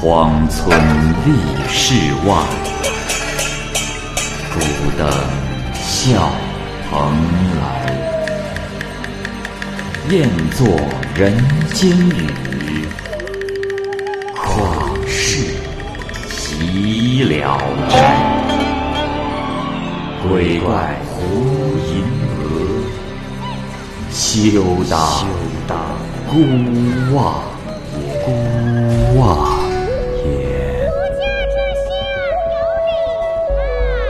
荒村立世外，孤灯笑蓬莱。雁作人间雨，旷世岂了斋。鬼怪胡银娥，休当孤望。孤望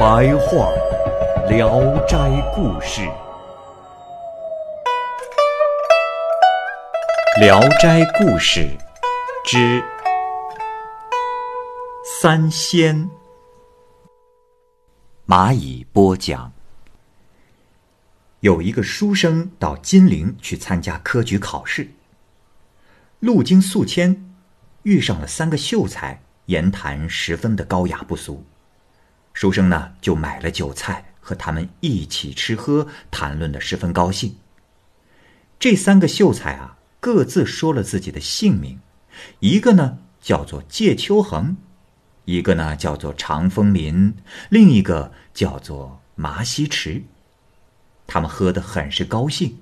白话《聊斋故事》，《聊斋故事》之三仙。蚂蚁播讲。有一个书生到金陵去参加科举考试，路经宿迁，遇上了三个秀才，言谈十分的高雅不俗。书生呢就买了酒菜，和他们一起吃喝，谈论的十分高兴。这三个秀才啊，各自说了自己的姓名，一个呢叫做介秋恒。一个呢叫做长风林，另一个叫做麻西池。他们喝得很是高兴，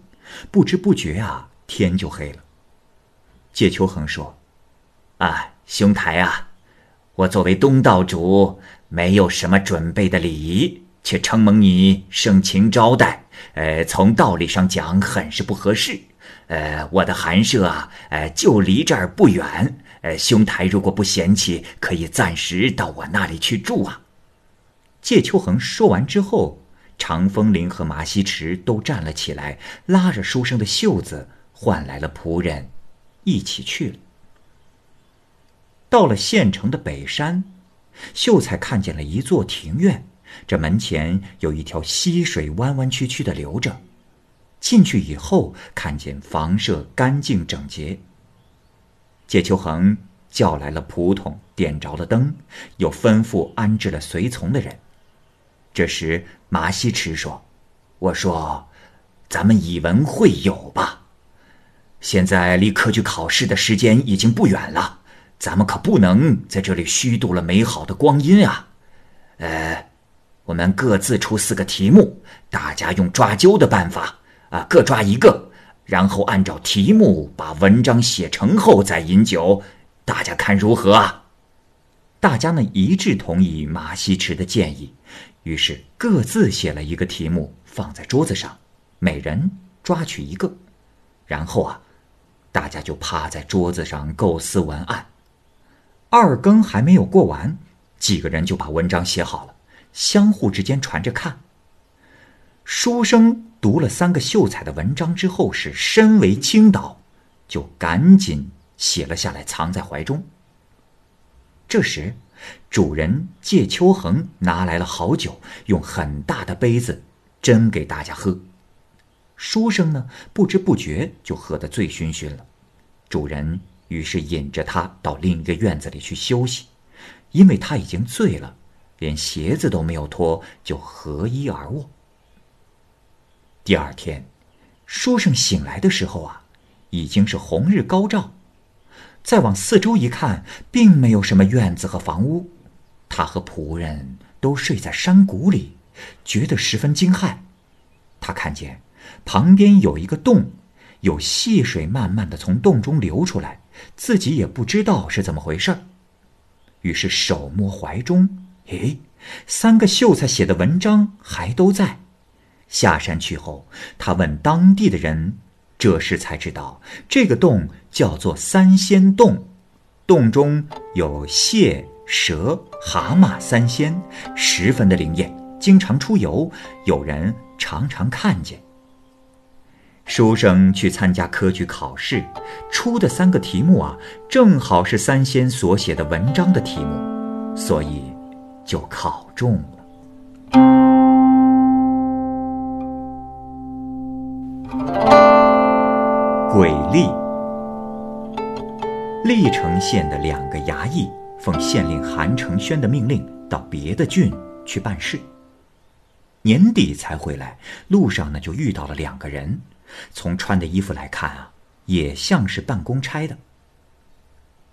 不知不觉啊，天就黑了。介秋恒说：“啊，兄台啊，我作为东道主，没有什么准备的礼仪，却承蒙你盛情招待，呃，从道理上讲，很是不合适。呃，我的寒舍啊，呃，就离这儿不远。”呃，兄台如果不嫌弃，可以暂时到我那里去住啊。介秋恒说完之后，长风铃和马西池都站了起来，拉着书生的袖子，唤来了仆人，一起去了。到了县城的北山，秀才看见了一座庭院，这门前有一条溪水弯弯曲曲的流着。进去以后，看见房舍干净整洁。解秋恒叫来了仆童，点着了灯，又吩咐安置了随从的人。这时，马西池说：“我说，咱们以文会友吧。现在离科举考试的时间已经不远了，咱们可不能在这里虚度了美好的光阴啊！呃，我们各自出四个题目，大家用抓阄的办法啊，各抓一个。”然后按照题目把文章写成后再饮酒，大家看如何啊？大家呢一致同意马西池的建议，于是各自写了一个题目放在桌子上，每人抓取一个，然后啊，大家就趴在桌子上构思文案。二更还没有过完，几个人就把文章写好了，相互之间传着看。书生。读了三个秀才的文章之后，是身为倾倒，就赶紧写了下来，藏在怀中。这时，主人介秋恒拿来了好酒，用很大的杯子斟给大家喝。书生呢，不知不觉就喝得醉醺醺了。主人于是引着他到另一个院子里去休息，因为他已经醉了，连鞋子都没有脱，就合衣而卧。第二天，书生醒来的时候啊，已经是红日高照。再往四周一看，并没有什么院子和房屋，他和仆人都睡在山谷里，觉得十分惊骇。他看见旁边有一个洞，有细水慢慢的从洞中流出来，自己也不知道是怎么回事于是手摸怀中，诶，三个秀才写的文章还都在。下山去后，他问当地的人，这时才知道这个洞叫做三仙洞，洞中有蟹、蛇、蛤蟆三仙，十分的灵验，经常出游，有人常常看见。书生去参加科举考试，出的三个题目啊，正好是三仙所写的文章的题目，所以就考中了。鬼吏。历城县的两个衙役奉县令韩承轩的命令，到别的郡去办事。年底才回来，路上呢就遇到了两个人，从穿的衣服来看啊，也像是办公差的。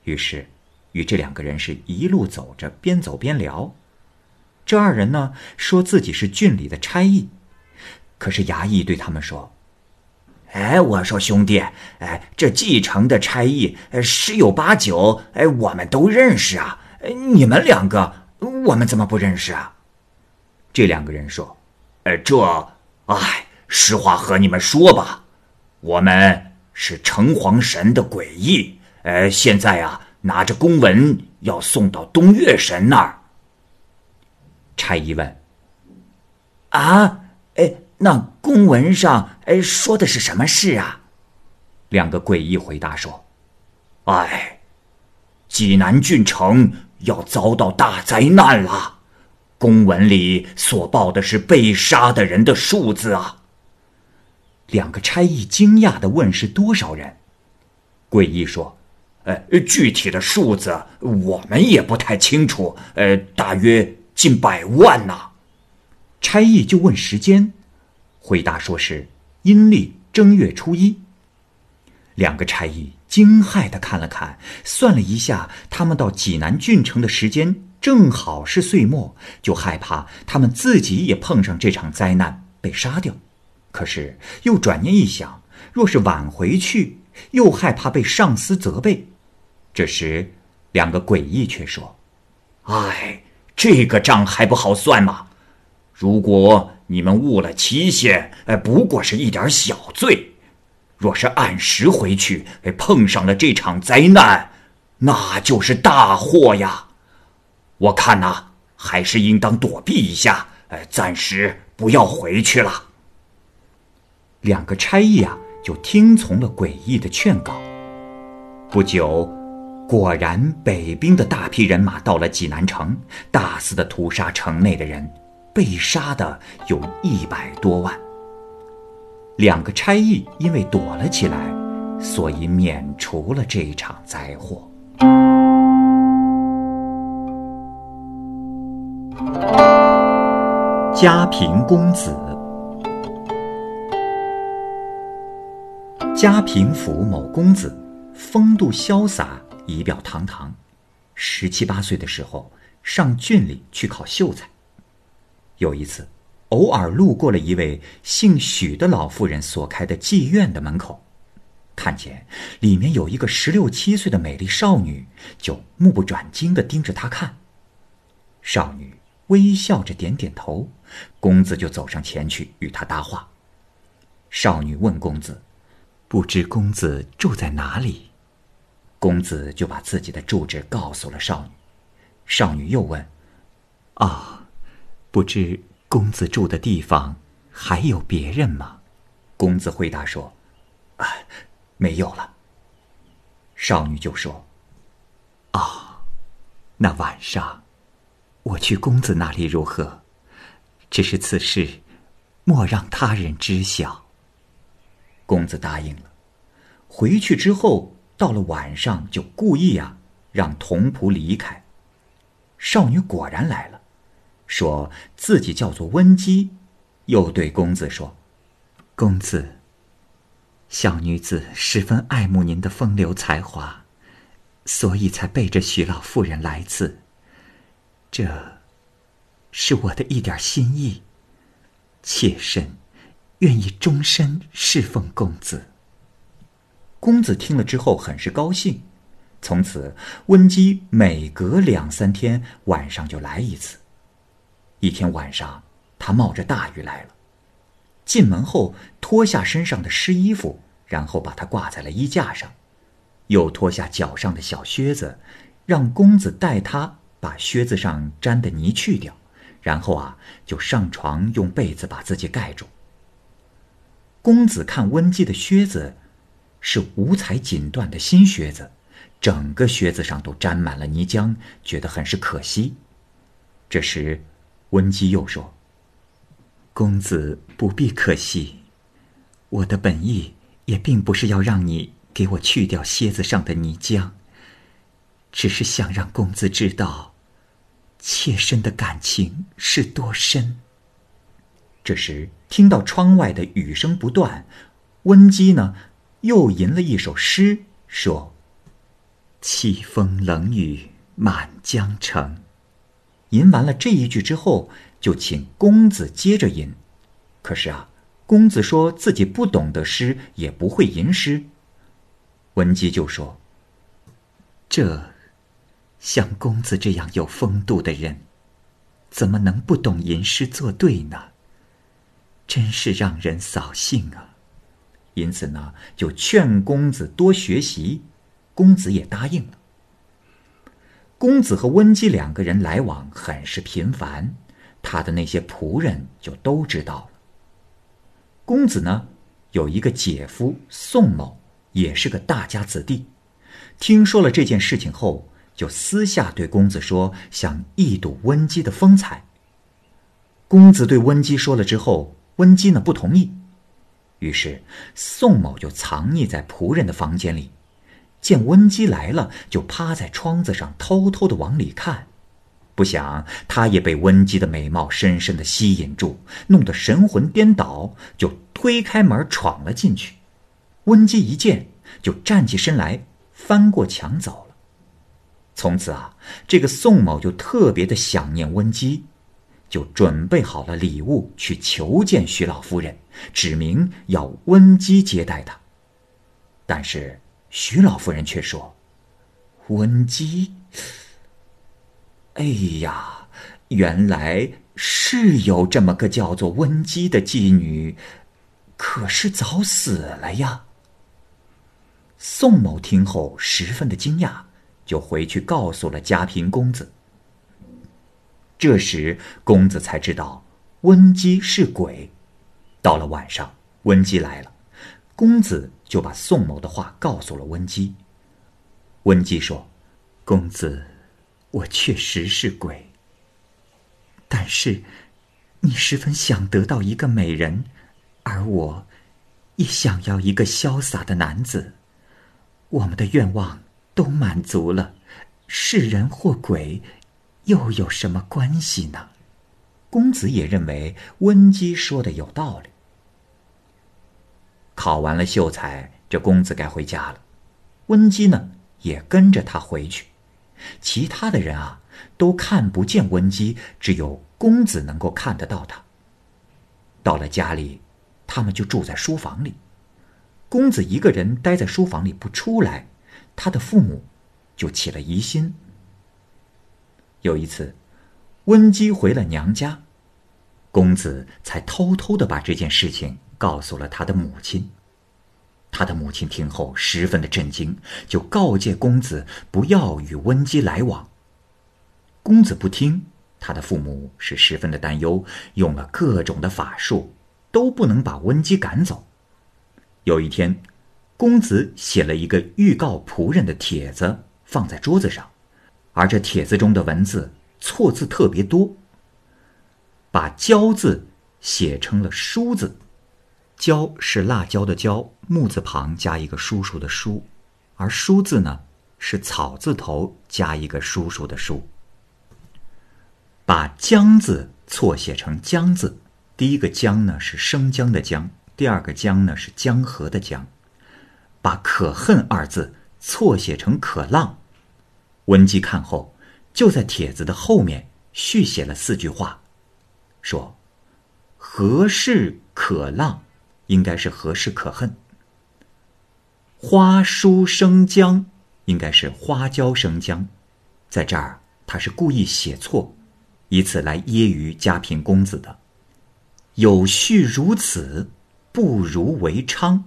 于是，与这两个人是一路走着，边走边聊。这二人呢，说自己是郡里的差役，可是衙役对他们说：“哎，我说兄弟，哎，这继承的差役十有八九，哎，我们都认识啊。你们两个，我们怎么不认识啊？”这两个人说：“呃，这，哎，实话和你们说吧，我们是城隍神的诡异，呃，现在啊，拿着公文要送到东岳神那儿。”差役问：“啊，哎，那公文上哎说的是什么事啊？”两个诡异回答说：“哎，济南郡城要遭到大灾难了，公文里所报的是被杀的人的数字啊。”两个差役惊讶的问：“是多少人？”诡异说：“呃，具体的数字我们也不太清楚，呃，大约。”近百万呐！差役就问时间，回答说是阴历正月初一。两个差役惊骇的看了看，算了一下，他们到济南郡城的时间正好是岁末，就害怕他们自己也碰上这场灾难被杀掉。可是又转念一想，若是晚回去，又害怕被上司责备。这时，两个诡异却说：“哎。”这个账还不好算吗？如果你们误了期限，哎，不过是一点小罪；若是按时回去，哎，碰上了这场灾难，那就是大祸呀！我看呐，还是应当躲避一下，哎，暂时不要回去了。两个差役啊，就听从了诡异的劝告。不久。果然，北兵的大批人马到了济南城，大肆的屠杀城内的人，被杀的有一百多万。两个差役因为躲了起来，所以免除了这场灾祸。家贫公子，家平府某公子，风度潇洒。仪表堂堂，十七八岁的时候上郡里去考秀才。有一次，偶尔路过了一位姓许的老妇人所开的妓院的门口，看见里面有一个十六七岁的美丽少女，就目不转睛的盯着她看。少女微笑着点点头，公子就走上前去与她搭话。少女问公子：“不知公子住在哪里？”公子就把自己的住址告诉了少女，少女又问：“啊，不知公子住的地方还有别人吗？”公子回答说：“啊，没有了。”少女就说：“啊，那晚上我去公子那里如何？只是此事莫让他人知晓。”公子答应了。回去之后。到了晚上，就故意啊，让童仆离开。少女果然来了，说自己叫做温姬，又对公子说：“公子，小女子十分爱慕您的风流才华，所以才背着许老妇人来此。这，是我的一点心意，妾身愿意终身侍奉公子。”公子听了之后很是高兴，从此温姬每隔两三天晚上就来一次。一天晚上，他冒着大雨来了，进门后脱下身上的湿衣服，然后把它挂在了衣架上，又脱下脚上的小靴子，让公子带他把靴子上沾的泥去掉，然后啊就上床用被子把自己盖住。公子看温姬的靴子。是五彩锦缎的新靴子，整个靴子上都沾满了泥浆，觉得很是可惜。这时，温姬又说：“公子不必可惜，我的本意也并不是要让你给我去掉靴子上的泥浆，只是想让公子知道，妾身的感情是多深。”这时，听到窗外的雨声不断，温姬呢？又吟了一首诗，说：“凄风冷雨满江城。”吟完了这一句之后，就请公子接着吟。可是啊，公子说自己不懂得诗，也不会吟诗。文姬就说：“这像公子这样有风度的人，怎么能不懂吟诗作对呢？真是让人扫兴啊！”因此呢，就劝公子多学习。公子也答应了。公子和温姬两个人来往很是频繁，他的那些仆人就都知道了。公子呢，有一个姐夫宋某，也是个大家子弟，听说了这件事情后，就私下对公子说，想一睹温姬的风采。公子对温姬说了之后，温姬呢不同意，于是宋某就藏匿在仆人的房间里。见温姬来了，就趴在窗子上偷偷的往里看，不想他也被温姬的美貌深深的吸引住，弄得神魂颠倒，就推开门闯了进去。温姬一见，就站起身来，翻过墙走了。从此啊，这个宋某就特别的想念温姬，就准备好了礼物去求见徐老夫人，指明要温姬接待他，但是。徐老夫人却说：“温姬，哎呀，原来是有这么个叫做温姬的妓女，可是早死了呀。”宋某听后十分的惊讶，就回去告诉了嘉平公子。这时公子才知道温姬是鬼。到了晚上，温姬来了。公子就把宋某的话告诉了温姬。温姬说：“公子，我确实是鬼。但是，你十分想得到一个美人，而我，也想要一个潇洒的男子。我们的愿望都满足了，是人或鬼，又有什么关系呢？”公子也认为温姬说的有道理。考完了秀才，这公子该回家了。温姬呢，也跟着他回去。其他的人啊，都看不见温姬，只有公子能够看得到他。到了家里，他们就住在书房里。公子一个人待在书房里不出来，他的父母就起了疑心。有一次，温姬回了娘家，公子才偷偷的把这件事情。告诉了他的母亲。他的母亲听后十分的震惊，就告诫公子不要与温姬来往。公子不听，他的父母是十分的担忧，用了各种的法术，都不能把温姬赶走。有一天，公子写了一个预告仆人的帖子，放在桌子上，而这帖子中的文字错字特别多，把“椒”字写成了“书”字。椒是辣椒的椒，木字旁加一个叔叔的叔，而书字呢是草字头加一个叔叔的叔。把江字错写成江字，第一个江呢是生姜的姜，第二个江呢是江河的江。把可恨二字错写成可浪。温姬看后，就在帖子的后面续写了四句话，说：“何事可浪？”应该是何事可恨？花书生姜，应该是花椒生姜，在这儿他是故意写错，以此来揶揄家贫公子的。有序如此，不如为昌。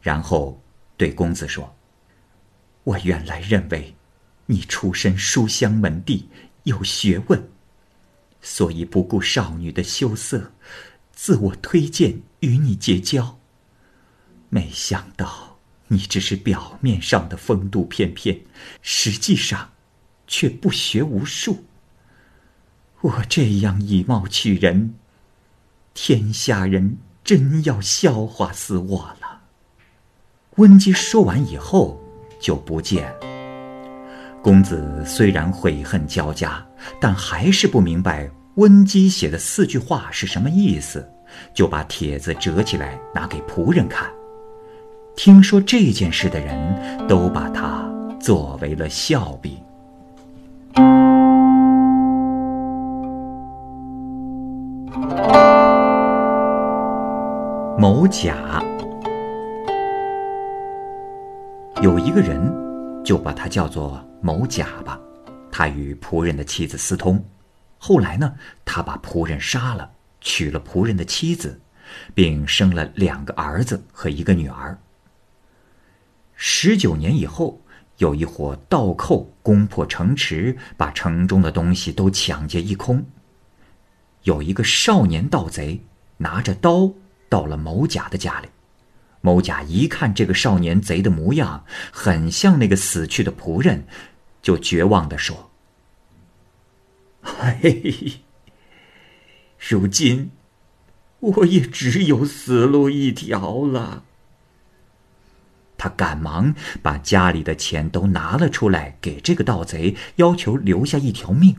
然后对公子说：“我原来认为你出身书香门第，有学问，所以不顾少女的羞涩。”自我推荐与你结交，没想到你只是表面上的风度翩翩，实际上却不学无术。我这样以貌取人，天下人真要笑话死我了。温姬说完以后就不见。公子虽然悔恨交加，但还是不明白温姬写的四句话是什么意思，就把帖子折起来拿给仆人看。听说这件事的人都把它作为了笑柄。某甲有一个人，就把他叫做某甲吧。他与仆人的妻子私通，后来呢，他把仆人杀了，娶了仆人的妻子，并生了两个儿子和一个女儿。十九年以后，有一伙盗寇攻破城池，把城中的东西都抢劫一空。有一个少年盗贼拿着刀到了某甲的家里，某甲一看这个少年贼的模样，很像那个死去的仆人，就绝望地说：“ 嘿，如今我也只有死路一条了。”他赶忙把家里的钱都拿了出来，给这个盗贼，要求留下一条命。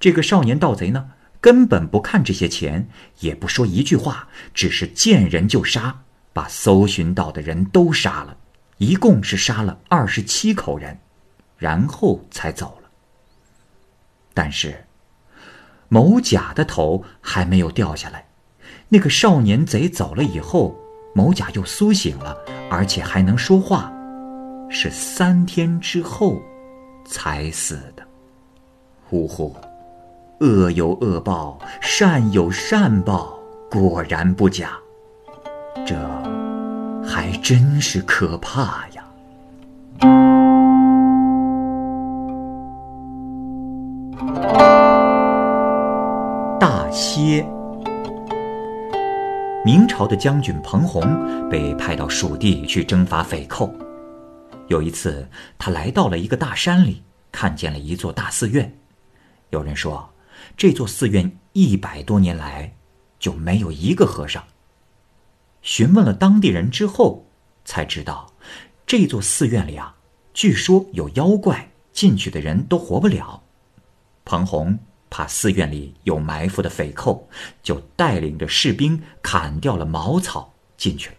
这个少年盗贼呢？根本不看这些钱，也不说一句话，只是见人就杀，把搜寻到的人都杀了，一共是杀了二十七口人，然后才走了。但是，某甲的头还没有掉下来，那个少年贼走了以后，某甲又苏醒了，而且还能说话，是三天之后才死的。呼呼。恶有恶报，善有善报，果然不假。这还真是可怕呀！大歇。明朝的将军彭洪被派到蜀地去征伐匪寇。有一次，他来到了一个大山里，看见了一座大寺院。有人说。这座寺院一百多年来就没有一个和尚。询问了当地人之后，才知道这座寺院里啊，据说有妖怪，进去的人都活不了。彭洪怕寺院里有埋伏的匪寇，就带领着士兵砍掉了茅草进去了。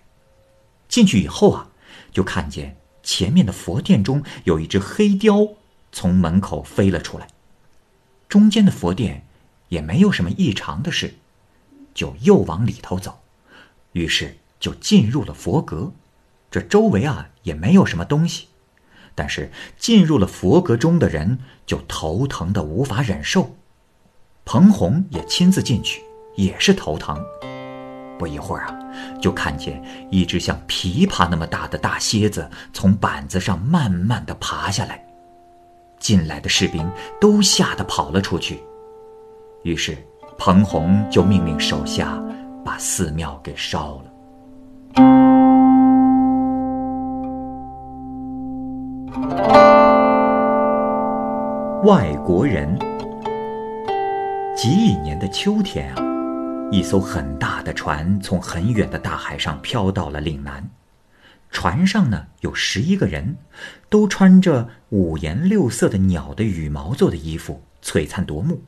进去以后啊，就看见前面的佛殿中有一只黑雕从门口飞了出来。中间的佛殿也没有什么异常的事，就又往里头走，于是就进入了佛阁。这周围啊也没有什么东西，但是进入了佛阁中的人就头疼的无法忍受。彭洪也亲自进去，也是头疼。不一会儿啊，就看见一只像琵琶那么大的大蝎子从板子上慢慢的爬下来。进来的士兵都吓得跑了出去，于是彭洪就命令手下把寺庙给烧了。外国人，几亿年的秋天啊，一艘很大的船从很远的大海上飘到了岭南。船上呢有十一个人，都穿着五颜六色的鸟的羽毛做的衣服，璀璨夺目。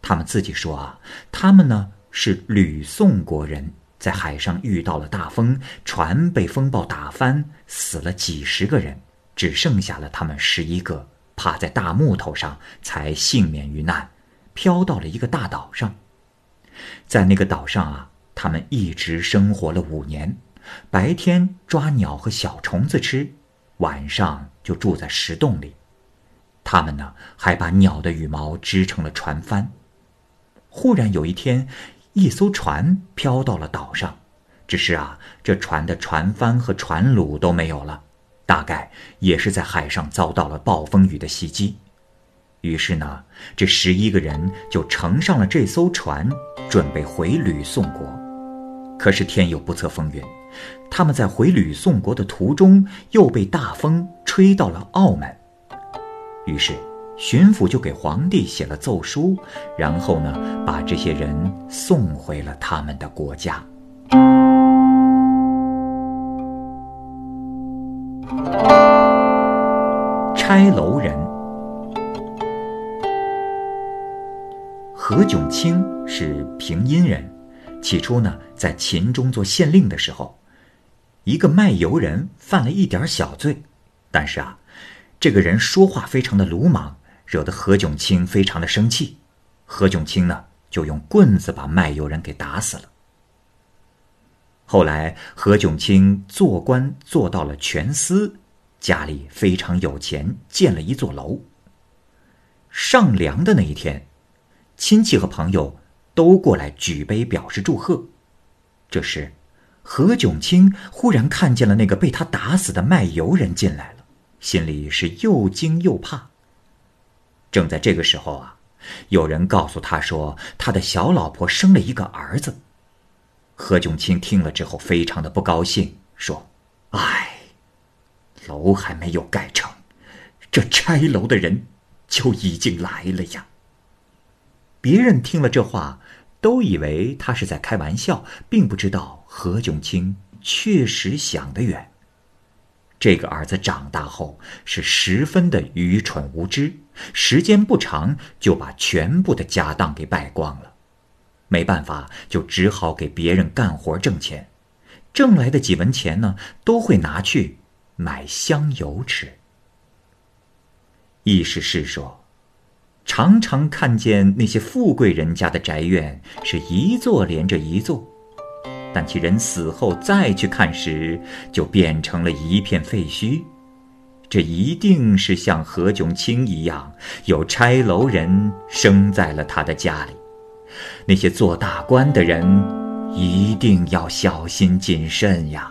他们自己说啊，他们呢是吕宋国人，在海上遇到了大风，船被风暴打翻，死了几十个人，只剩下了他们十一个，趴在大木头上才幸免于难，飘到了一个大岛上。在那个岛上啊，他们一直生活了五年。白天抓鸟和小虫子吃，晚上就住在石洞里。他们呢，还把鸟的羽毛织成了船帆。忽然有一天，一艘船飘到了岛上，只是啊，这船的船帆和船橹都没有了，大概也是在海上遭到了暴风雨的袭击。于是呢，这十一个人就乘上了这艘船，准备回吕宋国。可是天有不测风云。他们在回吕宋国的途中，又被大风吹到了澳门。于是，巡抚就给皇帝写了奏书，然后呢，把这些人送回了他们的国家。拆楼人，何炅清是平阴人，起初呢，在秦中做县令的时候。一个卖油人犯了一点小罪，但是啊，这个人说话非常的鲁莽，惹得何炅清非常的生气。何炅清呢，就用棍子把卖油人给打死了。后来何炅清做官做到了全司，家里非常有钱，建了一座楼。上梁的那一天，亲戚和朋友都过来举杯表示祝贺。这时，何炅清忽然看见了那个被他打死的卖油人进来了，心里是又惊又怕。正在这个时候啊，有人告诉他说，他的小老婆生了一个儿子。何炅清听了之后，非常的不高兴，说：“哎，楼还没有盖成，这拆楼的人就已经来了呀。”别人听了这话，都以为他是在开玩笑，并不知道何炅清确实想得远。这个儿子长大后是十分的愚蠢无知，时间不长就把全部的家当给败光了。没办法，就只好给别人干活挣钱，挣来的几文钱呢，都会拿去买香油吃。意思是说，常常看见那些富贵人家的宅院是一座连着一座，但其人死后再去看时，就变成了一片废墟。这一定是像何炅清一样，有拆楼人生在了他的家里。那些做大官的人，一定要小心谨慎呀。